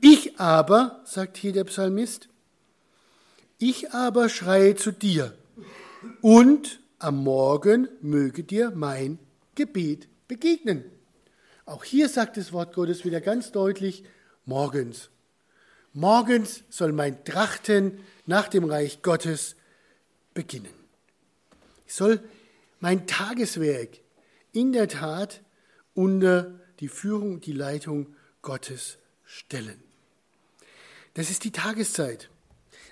Ich aber, sagt hier der Psalmist, ich aber schreie zu dir und am Morgen möge dir mein Gebet begegnen. Auch hier sagt das Wort Gottes wieder ganz deutlich, morgens. Morgens soll mein Trachten nach dem Reich Gottes beginnen. Ich soll mein Tageswerk in der Tat unter die Führung die Leitung Gottes stellen. Das ist die Tageszeit.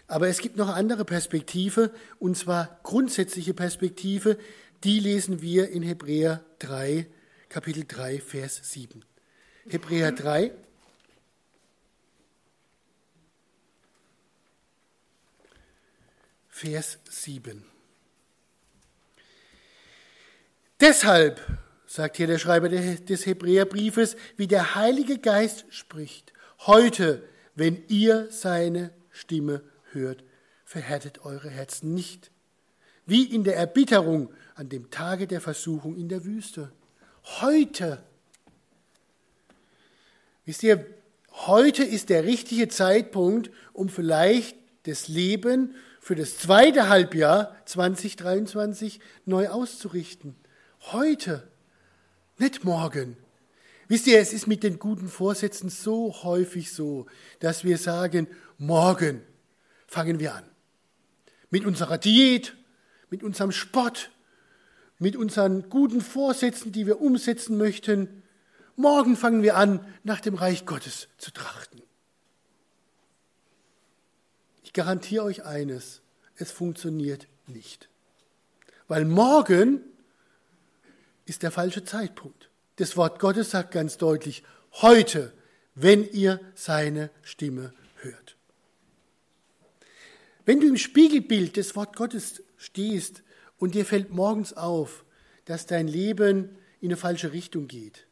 Aber es gibt noch andere Perspektive, und zwar grundsätzliche Perspektive, die lesen wir in Hebräer 3, Kapitel 3, Vers 7. Hebräer 3, Vers 7. Deshalb, sagt hier der Schreiber des Hebräerbriefes, wie der Heilige Geist spricht, heute, wenn ihr seine Stimme hört, verhärtet eure Herzen nicht, wie in der Erbitterung an dem Tage der Versuchung in der Wüste. Heute. Wisst ihr, heute ist der richtige Zeitpunkt, um vielleicht das Leben für das zweite Halbjahr 2023 neu auszurichten. Heute, nicht morgen. Wisst ihr, es ist mit den guten Vorsätzen so häufig so, dass wir sagen, morgen fangen wir an. Mit unserer Diät, mit unserem Sport, mit unseren guten Vorsätzen, die wir umsetzen möchten. Morgen fangen wir an, nach dem Reich Gottes zu trachten garantiere euch eines, es funktioniert nicht. Weil morgen ist der falsche Zeitpunkt. Das Wort Gottes sagt ganz deutlich, heute, wenn ihr seine Stimme hört. Wenn du im Spiegelbild des Wort Gottes stehst und dir fällt morgens auf, dass dein Leben in eine falsche Richtung geht,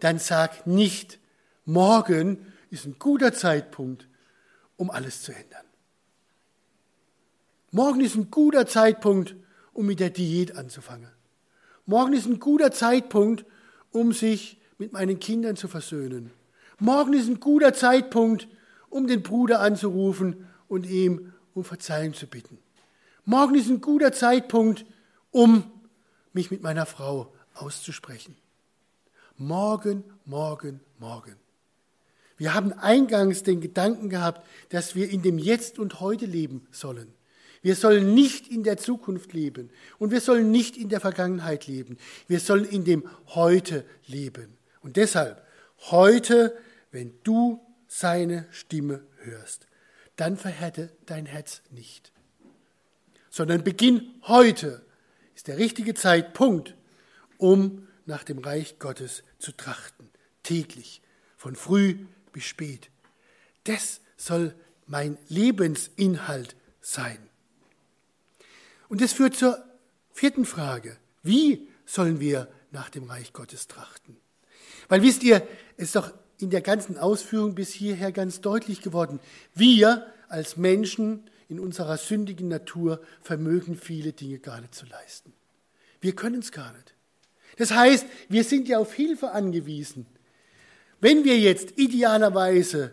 dann sag nicht, morgen ist ein guter Zeitpunkt, um alles zu ändern. Morgen ist ein guter Zeitpunkt, um mit der Diät anzufangen. Morgen ist ein guter Zeitpunkt, um sich mit meinen Kindern zu versöhnen. Morgen ist ein guter Zeitpunkt, um den Bruder anzurufen und ihm um Verzeihung zu bitten. Morgen ist ein guter Zeitpunkt, um mich mit meiner Frau auszusprechen. Morgen, morgen, morgen. Wir haben eingangs den Gedanken gehabt, dass wir in dem Jetzt und heute leben sollen. Wir sollen nicht in der Zukunft leben und wir sollen nicht in der Vergangenheit leben. Wir sollen in dem Heute leben. Und deshalb, heute, wenn du seine Stimme hörst, dann verhärte dein Herz nicht, sondern beginn heute, ist der richtige Zeitpunkt, um nach dem Reich Gottes zu trachten, täglich, von früh bis spät. Das soll mein Lebensinhalt sein. Und das führt zur vierten Frage. Wie sollen wir nach dem Reich Gottes trachten? Weil wisst ihr, es ist doch in der ganzen Ausführung bis hierher ganz deutlich geworden, wir als Menschen in unserer sündigen Natur vermögen viele Dinge gar nicht zu leisten. Wir können es gar nicht. Das heißt, wir sind ja auf Hilfe angewiesen. Wenn wir jetzt idealerweise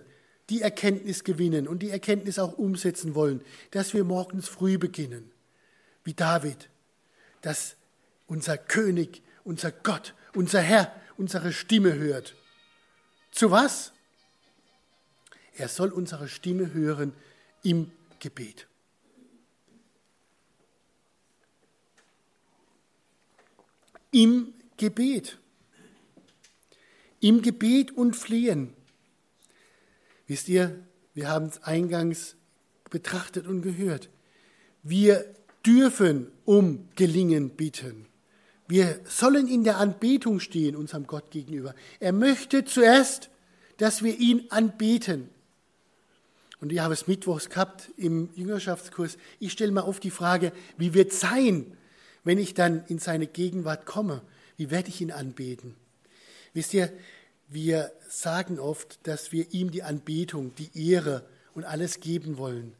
die Erkenntnis gewinnen und die Erkenntnis auch umsetzen wollen, dass wir morgens früh beginnen, wie David, dass unser König, unser Gott, unser Herr unsere Stimme hört. Zu was? Er soll unsere Stimme hören im Gebet. Im Gebet. Im Gebet und Flehen. Wisst ihr, wir haben es eingangs betrachtet und gehört. Wir dürfen um Gelingen bitten. Wir sollen in der Anbetung stehen unserem Gott gegenüber. Er möchte zuerst, dass wir ihn anbeten. Und ich habe es mittwochs gehabt im Jüngerschaftskurs. Ich stelle mal auf die Frage, wie wird sein, wenn ich dann in seine Gegenwart komme? Wie werde ich ihn anbeten? Wisst ihr, wir sagen oft, dass wir ihm die Anbetung, die Ehre und alles geben wollen.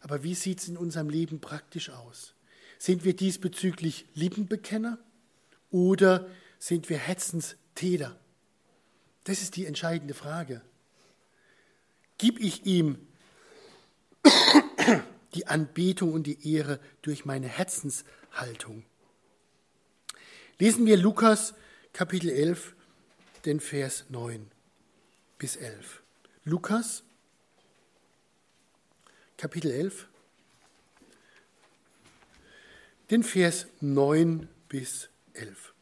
Aber wie sieht es in unserem Leben praktisch aus? Sind wir diesbezüglich Lippenbekenner oder sind wir Hetzenstäter? Das ist die entscheidende Frage. Gib ich ihm die Anbetung und die Ehre durch meine Herzenshaltung? Lesen wir Lukas Kapitel 11, den Vers 9 bis 11. Lukas Kapitel 11, den Vers 9 bis 11.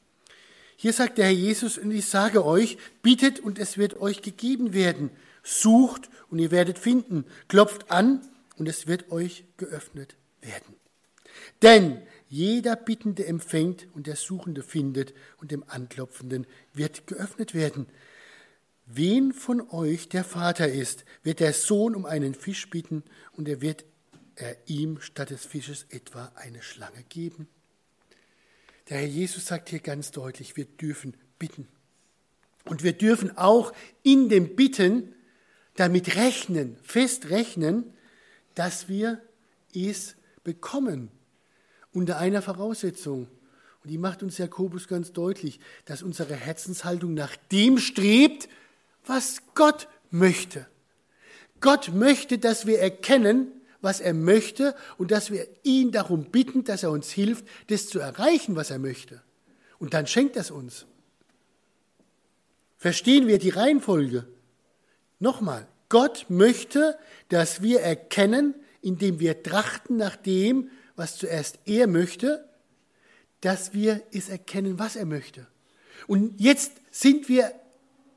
Hier sagt der Herr Jesus, und ich sage euch, bittet und es wird euch gegeben werden. Sucht und ihr werdet finden. Klopft an und es wird euch geöffnet werden. Denn jeder Bittende empfängt und der Suchende findet und dem Anklopfenden wird geöffnet werden. Wen von euch der Vater ist, wird der Sohn um einen Fisch bitten und er wird er ihm statt des Fisches etwa eine Schlange geben? Der Herr Jesus sagt hier ganz deutlich, wir dürfen bitten. Und wir dürfen auch in dem Bitten damit rechnen, fest rechnen, dass wir es bekommen. Unter einer Voraussetzung. Und die macht uns Jakobus ganz deutlich, dass unsere Herzenshaltung nach dem strebt, was Gott möchte. Gott möchte, dass wir erkennen, was er möchte und dass wir ihn darum bitten, dass er uns hilft, das zu erreichen, was er möchte. Und dann schenkt er es uns. Verstehen wir die Reihenfolge? Nochmal, Gott möchte, dass wir erkennen, indem wir trachten nach dem, was zuerst er möchte, dass wir es erkennen, was er möchte. Und jetzt sind wir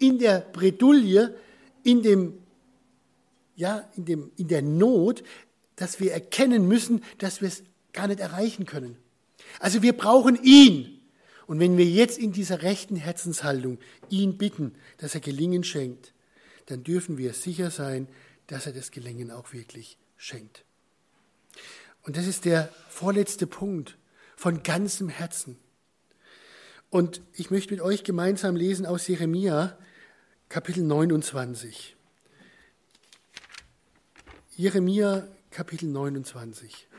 in der Bredouille, in dem ja, in, dem, in der Not, dass wir erkennen müssen, dass wir es gar nicht erreichen können. Also wir brauchen ihn. Und wenn wir jetzt in dieser rechten Herzenshaltung ihn bitten, dass er Gelingen schenkt, dann dürfen wir sicher sein, dass er das Gelingen auch wirklich schenkt. Und das ist der vorletzte Punkt von ganzem Herzen. Und ich möchte mit euch gemeinsam lesen aus Jeremia, Kapitel 29. Jeremia Kapitel 29.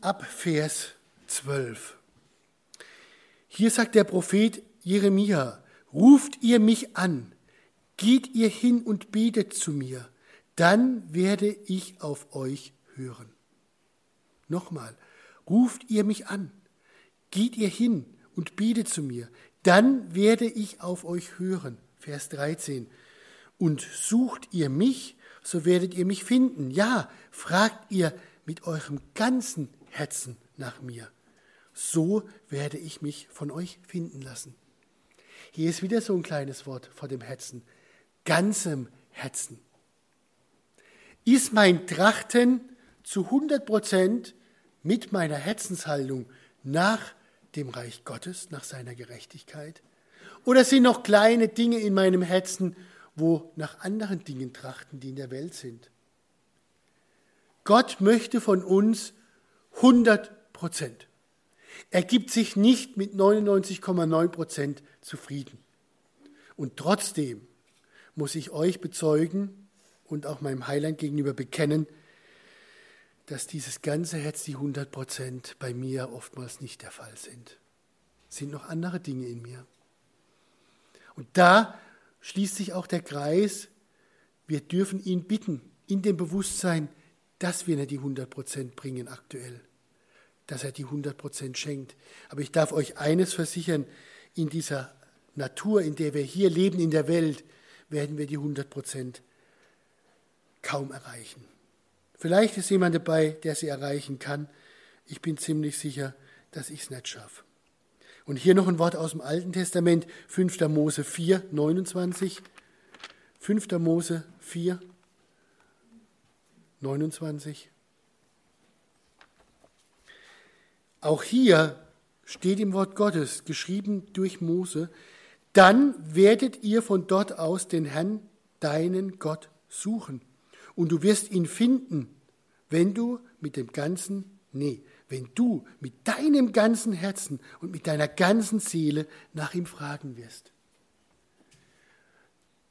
Ab Vers 12. Hier sagt der Prophet Jeremia, ruft ihr mich an, geht ihr hin und betet zu mir, dann werde ich auf euch hören. Nochmal, ruft ihr mich an, geht ihr hin und betet zu mir, dann werde ich auf euch hören. Vers 13. Und sucht ihr mich, so werdet ihr mich finden. Ja, fragt ihr mit eurem ganzen Herzen nach mir. So werde ich mich von euch finden lassen. Hier ist wieder so ein kleines Wort vor dem Herzen. Ganzem Herzen. Ist mein Trachten zu 100 Prozent mit meiner Herzenshaltung nach dem Reich Gottes, nach seiner Gerechtigkeit? Oder sind noch kleine Dinge in meinem Herzen, wo nach anderen Dingen trachten, die in der Welt sind. Gott möchte von uns 100 Prozent. Er gibt sich nicht mit 99,9 Prozent zufrieden. Und trotzdem muss ich euch bezeugen und auch meinem Heiland gegenüber bekennen, dass dieses ganze Herz, die 100 Prozent bei mir oftmals nicht der Fall sind. Es sind noch andere Dinge in mir. Und da schließt sich auch der Kreis. Wir dürfen ihn bitten, in dem Bewusstsein, dass wir nicht die 100 Prozent bringen aktuell, dass er die 100 Prozent schenkt. Aber ich darf euch eines versichern, in dieser Natur, in der wir hier leben, in der Welt, werden wir die 100 Prozent kaum erreichen. Vielleicht ist jemand dabei, der sie erreichen kann. Ich bin ziemlich sicher, dass ich es nicht schaffe. Und hier noch ein Wort aus dem Alten Testament, 5. Mose 4, 29. 5. Mose 4. 29. Auch hier steht im Wort Gottes, geschrieben durch Mose, dann werdet ihr von dort aus den Herrn, deinen Gott, suchen. Und du wirst ihn finden, wenn du mit dem ganzen, nee, wenn du mit deinem ganzen Herzen und mit deiner ganzen Seele nach ihm fragen wirst.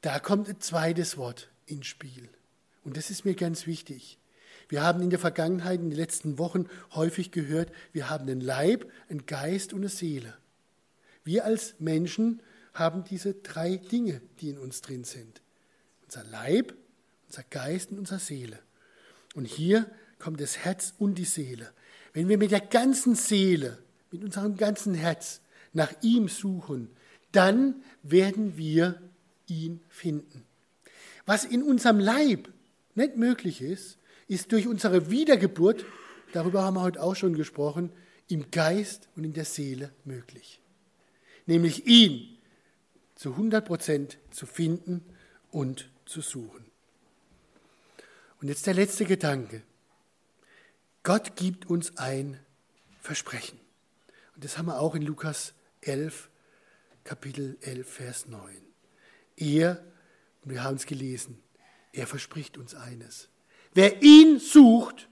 Da kommt ein zweites Wort ins Spiel. Und das ist mir ganz wichtig. Wir haben in der Vergangenheit, in den letzten Wochen häufig gehört, wir haben einen Leib, einen Geist und eine Seele. Wir als Menschen haben diese drei Dinge, die in uns drin sind. Unser Leib, unser Geist und unsere Seele. Und hier kommt das Herz und die Seele. Wenn wir mit der ganzen Seele, mit unserem ganzen Herz nach ihm suchen, dann werden wir ihn finden. Was in unserem Leib nicht möglich ist, ist durch unsere Wiedergeburt, darüber haben wir heute auch schon gesprochen, im Geist und in der Seele möglich. Nämlich ihn zu 100 Prozent zu finden und zu suchen. Und jetzt der letzte Gedanke. Gott gibt uns ein Versprechen. Und das haben wir auch in Lukas 11, Kapitel 11, Vers 9. Er, und wir haben es gelesen, er verspricht uns eines. Wer ihn sucht,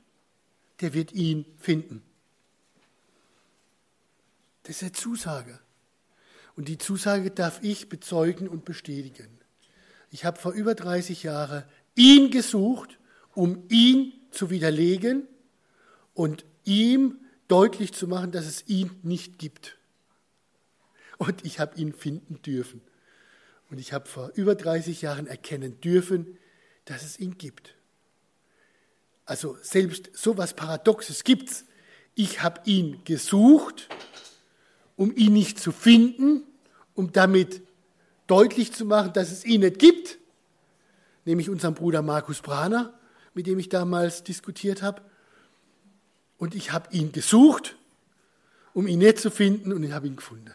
der wird ihn finden. Das ist eine Zusage. Und die Zusage darf ich bezeugen und bestätigen. Ich habe vor über 30 Jahren ihn gesucht, um ihn zu widerlegen und ihm deutlich zu machen, dass es ihn nicht gibt. Und ich habe ihn finden dürfen. Und ich habe vor über 30 Jahren erkennen dürfen, dass es ihn gibt. Also selbst so etwas Paradoxes gibt es. Ich habe ihn gesucht, um ihn nicht zu finden, um damit deutlich zu machen, dass es ihn nicht gibt, nämlich unseren Bruder Markus Brahner, mit dem ich damals diskutiert habe. Und ich habe ihn gesucht, um ihn nicht zu finden, und ich habe ihn gefunden.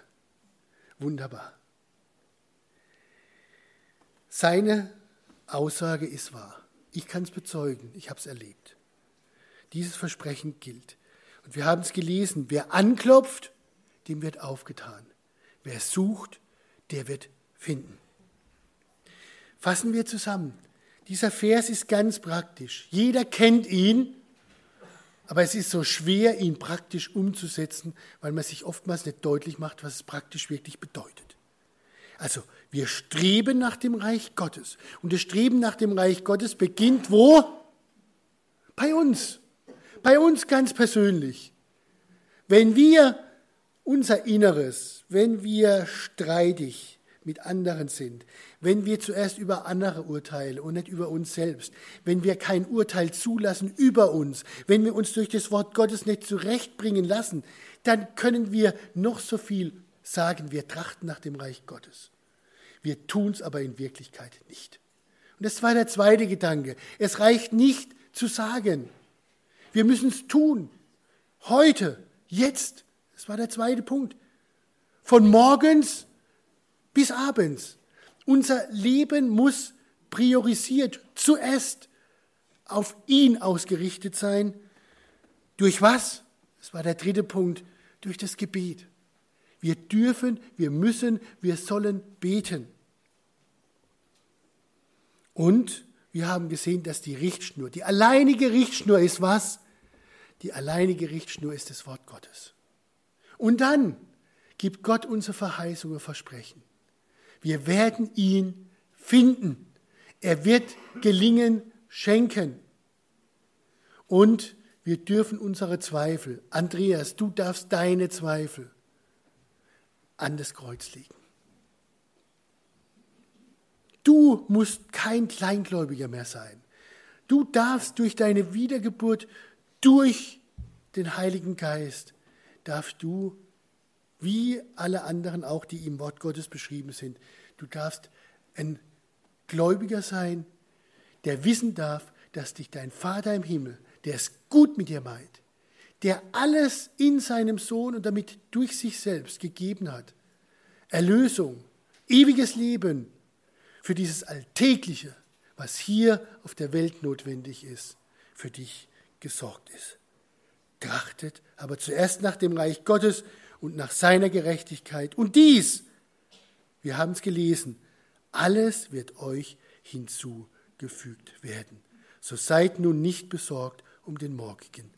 Wunderbar. Seine Aussage ist wahr. Ich kann es bezeugen, ich habe es erlebt. Dieses Versprechen gilt. Und wir haben es gelesen, wer anklopft, dem wird aufgetan. Wer sucht, der wird finden. Fassen wir zusammen. Dieser Vers ist ganz praktisch. Jeder kennt ihn, aber es ist so schwer, ihn praktisch umzusetzen, weil man sich oftmals nicht deutlich macht, was es praktisch wirklich bedeutet. Also, wir streben nach dem Reich Gottes. Und das Streben nach dem Reich Gottes beginnt wo? Bei uns. Bei uns ganz persönlich. Wenn wir unser Inneres, wenn wir streitig mit anderen sind, wenn wir zuerst über andere urteilen und nicht über uns selbst, wenn wir kein Urteil zulassen über uns, wenn wir uns durch das Wort Gottes nicht zurechtbringen lassen, dann können wir noch so viel sagen, wir trachten nach dem Reich Gottes. Wir tun es aber in Wirklichkeit nicht. Und das war der zweite Gedanke. Es reicht nicht zu sagen. Wir müssen es tun. Heute, jetzt. Das war der zweite Punkt. Von morgens bis abends. Unser Leben muss priorisiert zuerst auf ihn ausgerichtet sein. Durch was? Das war der dritte Punkt. Durch das Gebet. Wir dürfen, wir müssen, wir sollen beten. Und wir haben gesehen, dass die Richtschnur, die alleinige Richtschnur ist was? Die alleinige Richtschnur ist das Wort Gottes. Und dann gibt Gott unsere Verheißungen, Versprechen. Wir werden ihn finden. Er wird gelingen schenken. Und wir dürfen unsere Zweifel, Andreas, du darfst deine Zweifel an das Kreuz legen. Du musst kein Kleingläubiger mehr sein. Du darfst durch deine Wiedergeburt, durch den Heiligen Geist, darfst du, wie alle anderen auch, die im Wort Gottes beschrieben sind, du darfst ein Gläubiger sein, der wissen darf, dass dich dein Vater im Himmel, der es gut mit dir meint, der alles in seinem Sohn und damit durch sich selbst gegeben hat, Erlösung, ewiges Leben für dieses Alltägliche, was hier auf der Welt notwendig ist, für dich gesorgt ist. Trachtet aber zuerst nach dem Reich Gottes und nach seiner Gerechtigkeit. Und dies, wir haben es gelesen, alles wird euch hinzugefügt werden. So seid nun nicht besorgt um den morgigen